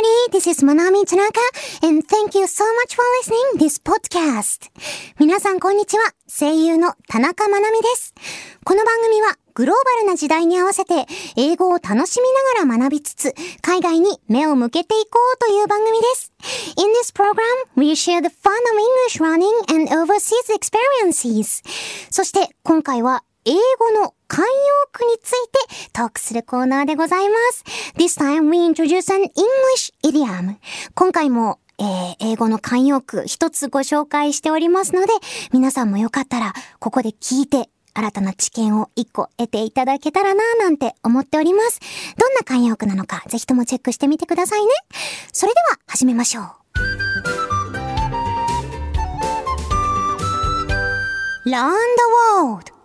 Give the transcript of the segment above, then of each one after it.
everybody, this is Manami Tanaka and thank you so much for listening this podcast. 皆さんこんにちは、声優の田中まなみです。この番組はグローバルな時代に合わせて英語を楽しみながら学びつつ海外に目を向けていこうという番組です。In this program, we share the fun of English running and overseas experiences. そして今回は英語の慣用句についてトークするコーナーでございます。This time we introduce an English idiom. 今回もえー、英語の慣用句一つご紹介しておりますので、皆さんもよかったら、ここで聞いて、新たな知見を一個得ていただけたらなぁなんて思っております。どんな慣用句なのか、ぜひともチェックしてみてくださいね。それでは、始めましょう。Learn the World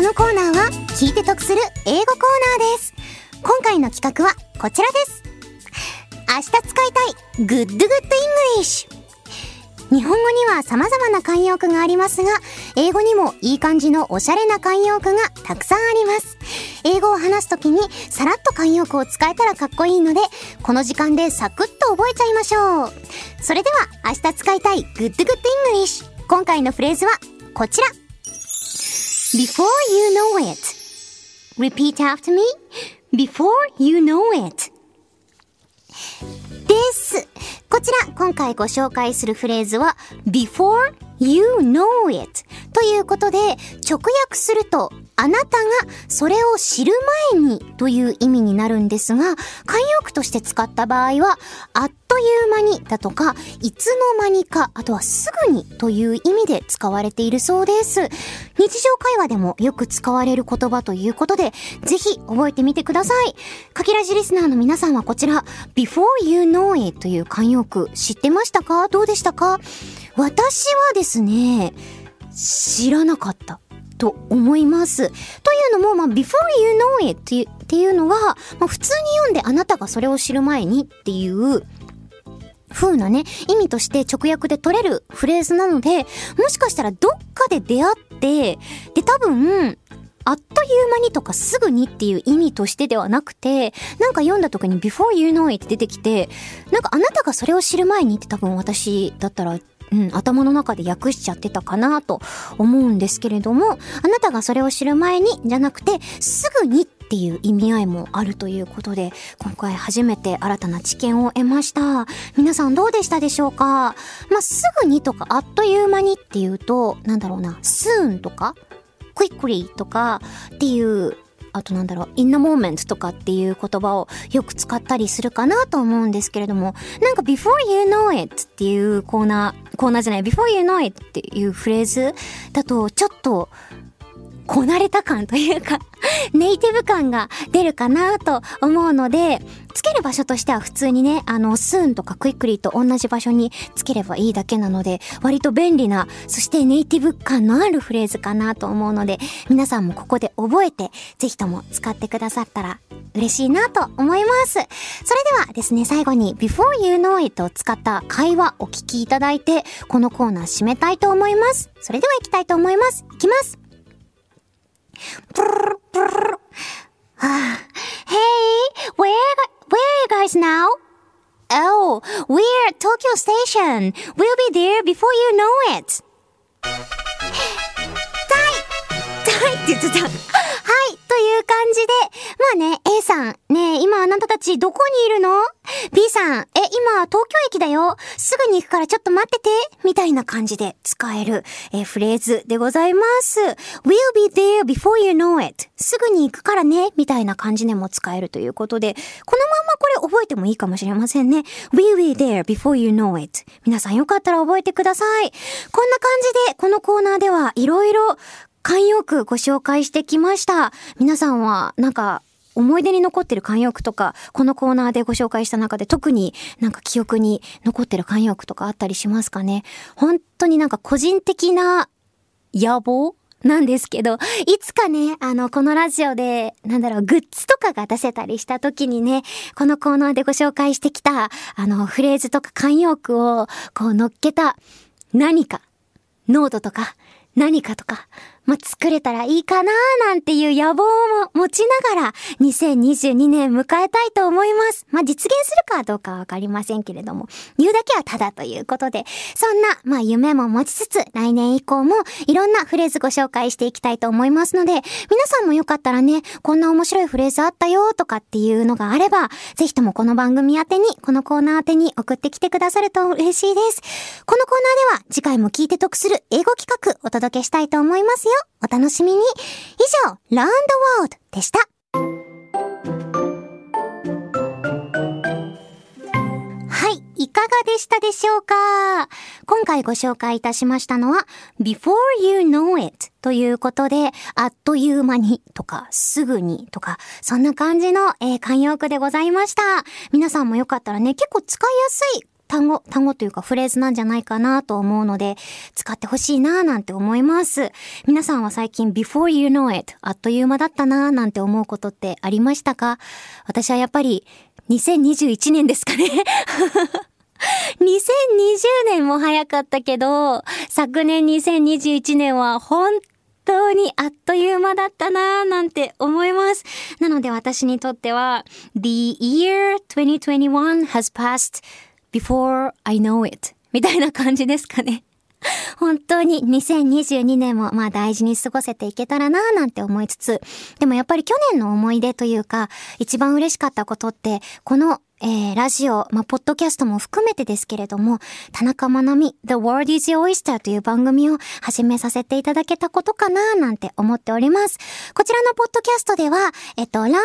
このコーナーは聞いて得する英語コーナーです。今回の企画はこちらです。明日使いたい Good Good English 日本語には様々な慣用句がありますが、英語にもいい感じのおしゃれな慣用句がたくさんあります。英語を話すときにさらっと慣用句を使えたらかっこいいので、この時間でサクッと覚えちゃいましょう。それでは明日使いたい Good Good English 今回のフレーズはこちら。Before you know it. Repeat after me. before you know it. です。こちら、今回ご紹介するフレーズは before you know it ということで、直訳すると、あなたがそれを知る前にという意味になるんですが、慣用句として使った場合は、あっという間にだとか、いつの間にか、あとはすぐにという意味で使われているそうです。日常会話でもよく使われる言葉ということで、ぜひ覚えてみてください。かきらじリスナーの皆さんはこちら、before you know it という慣用句知ってましたか？どうでしたか？私はですね、知らなかった。と思います。というのも、まあ、before you know it っていうのは、まあ、普通に読んであなたがそれを知る前にっていう風なね、意味として直訳で取れるフレーズなので、もしかしたらどっかで出会って、で、多分、あっという間にとかすぐにっていう意味としてではなくて、なんか読んだ時に before you know it って出てきて、なんかあなたがそれを知る前にって多分私だったらうん、頭の中で訳しちゃってたかなと思うんですけれども、あなたがそれを知る前にじゃなくて、すぐにっていう意味合いもあるということで、今回初めて新たな知見を得ました。皆さんどうでしたでしょうか？まあ、すぐにとかあっという間にっていうと、なんだろうな、soon とか、quickly とかっていうあとなんだろう、in the moment とかっていう言葉をよく使ったりするかなと思うんですけれども、なんか before you know it っていうコーナー、コーナーじゃない、before you know it っていうフレーズだとちょっとこなれた感というか ネイティブ感が出るかなと思うので、つける場所としては普通にね、あの、スーンとかクイックリーと同じ場所につければいいだけなので、割と便利な、そしてネイティブ感のあるフレーズかなと思うので、皆さんもここで覚えて、ぜひとも使ってくださったら嬉しいなと思います。それではですね、最後に Before You Know It を使った会話お聞きいただいて、このコーナー締めたいと思います。それでは行きたいと思います。いきます。hey, where, where are you guys now? Oh, we're at Tokyo Station. We'll be there before you know it. タイタイって言ってた。はい、という感じで、まあね、A さん、ねえ今あなたたちどこにいるの ?B さん、え、今東京駅だよ。すぐに行くからちょっと待ってて。みたいな感じで使える、えフレーズでございます。We'll be there before you know it. すぐに行くからね。みたいな感じでも使えるということで、このままこれ覚えてもいいかもしれませんね。We'll be there before you know it. 皆さんよかったら覚えてください。こんな感じで、このコーナーではいろいろ慣用句ご紹介してきました。皆さんはなんか思い出に残ってる慣用句とか、このコーナーでご紹介した中で特になんか記憶に残ってる慣用句とかあったりしますかね？本当になんか個人的な野望なんですけど、いつかね、あの、このラジオで、なんだろう、グッズとかが出せたりした時にね、このコーナーでご紹介してきた、あの、フレーズとか慣用句を、こう乗っけた、何か、ノートとか、何かとか、ま、作れたらいいかななんていう野望も持ちながら、2022年迎えたいと思います。まあ、実現するかどうかわかりませんけれども、言うだけはただということで、そんな、まあ、夢も持ちつつ、来年以降もいろんなフレーズご紹介していきたいと思いますので、皆さんもよかったらね、こんな面白いフレーズあったよとかっていうのがあれば、ぜひともこの番組宛てに、このコーナー宛てに送ってきてくださると嬉しいです。このコーナーでは、次回も聞いて得する英語企画お届けしたいと思いますよ。お楽しみに。以上、ランドワールドでした。はいかがでしたでしょうか？今回ご紹介いたしましたのは Before You Know It ということで、あっという間にとか、すぐにとか、そんな感じの、えー、慣用句でございました。皆さんもよかったらね、結構使いやすい単語、単語というかフレーズなんじゃないかなと思うので、使ってほしいななんて思います。皆さんは最近 before you know it あっという間だったななんて思うことってありましたか？私はやっぱり2021年ですかね 2020年も早かったけど、昨年2021年は本当にあっという間だったなぁなんて思います。なので私にとっては、The year 2021 has passed before I know it みたいな感じですかね。本当に2022年もまあ大事に過ごせていけたらなぁなんて思いつつ、でもやっぱり去年の思い出というか、一番嬉しかったことって、このえー、ラジオ、まあ、ポッドキャストも含めてですけれども、田中まなみ、The World is Your Oyster という番組を始めさせていただけたことかななんて思っております。こちらのポッドキャストでは、えっと、Round the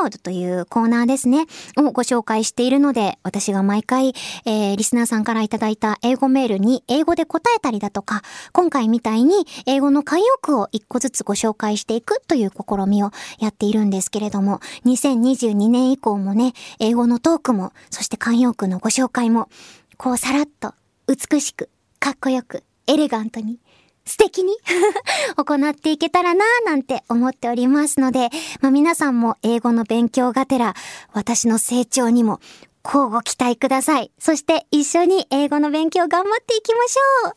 World というコーナーですね、をご紹介しているので、私が毎回、えー、リスナーさんからいただいた英語メールに英語で答えたりだとか、今回みたいに英語の慣用句を一個ずつご紹介していくという試みをやっているんですけれども、2022年以降もね、英語のトーククも、そして慣用句のご紹介も、こうさらっと、美しく、かっこよく、エレガントに、素敵に 行っていけたらなぁなんて思っておりますので、まあ、皆さんも英語の勉強がてら、私の成長にも交互期待ください。そして一緒に英語の勉強頑張っていきましょう。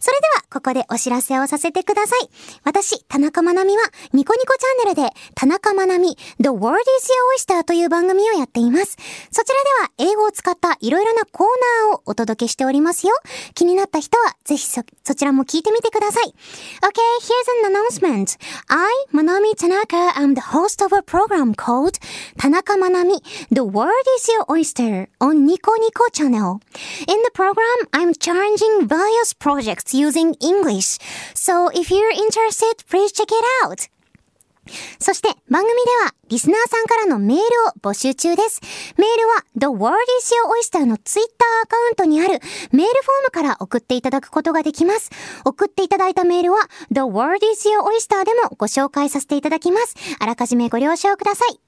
それではここでお知らせをさせてください。私、田中まなみはニコニコチャンネルで田中まなみ The World is Your Oyster という番組をやっています。そちらでは英語を使ったいろいろなコーナーをお届けしておりますよ。気になった人はぜひそ、そちらも聞いてみてください。Okay, here's an announcement. I, Manami Tanaka, am the host of a program called 田中まなみ The World is Your Oyster on Nico Nico channel. In the program, I'm challenging various projects using English. So if you're interested, please check it out. そして番組ではリスナーさんからのメールを募集中です。メールは The World is Your Oyster のツイッターアカウントにあるメールフォームから送っていただくことができます。送っていただいたメールは The World is Your Oyster でもご紹介させていただきます。あらかじめご了承ください。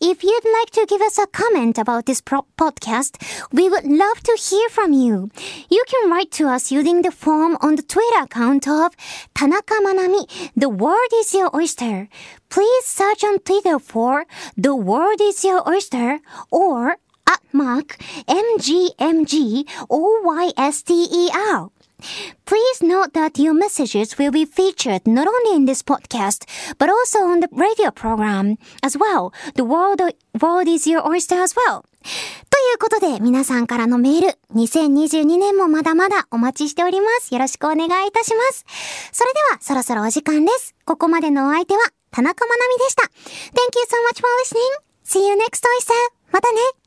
If you'd like to give us a comment about this podcast, we would love to hear from you. You can write to us using the form on the Twitter account of 田中まなみ The World is Your Oyster. Please search on Twitter for The World is Your Oyster or at mark MGMGOYSTER. Please note that your messages will be featured not only in this podcast, but also on the radio program as well. The world, world is your oyster as well. ということで、皆さんからのメール、2022年もまだまだお待ちしております。よろしくお願いいたします。それでは、そろそろお時間です。ここまでのお相手は、田中まなみでした。Thank you so much for listening. See you next oyster. またね。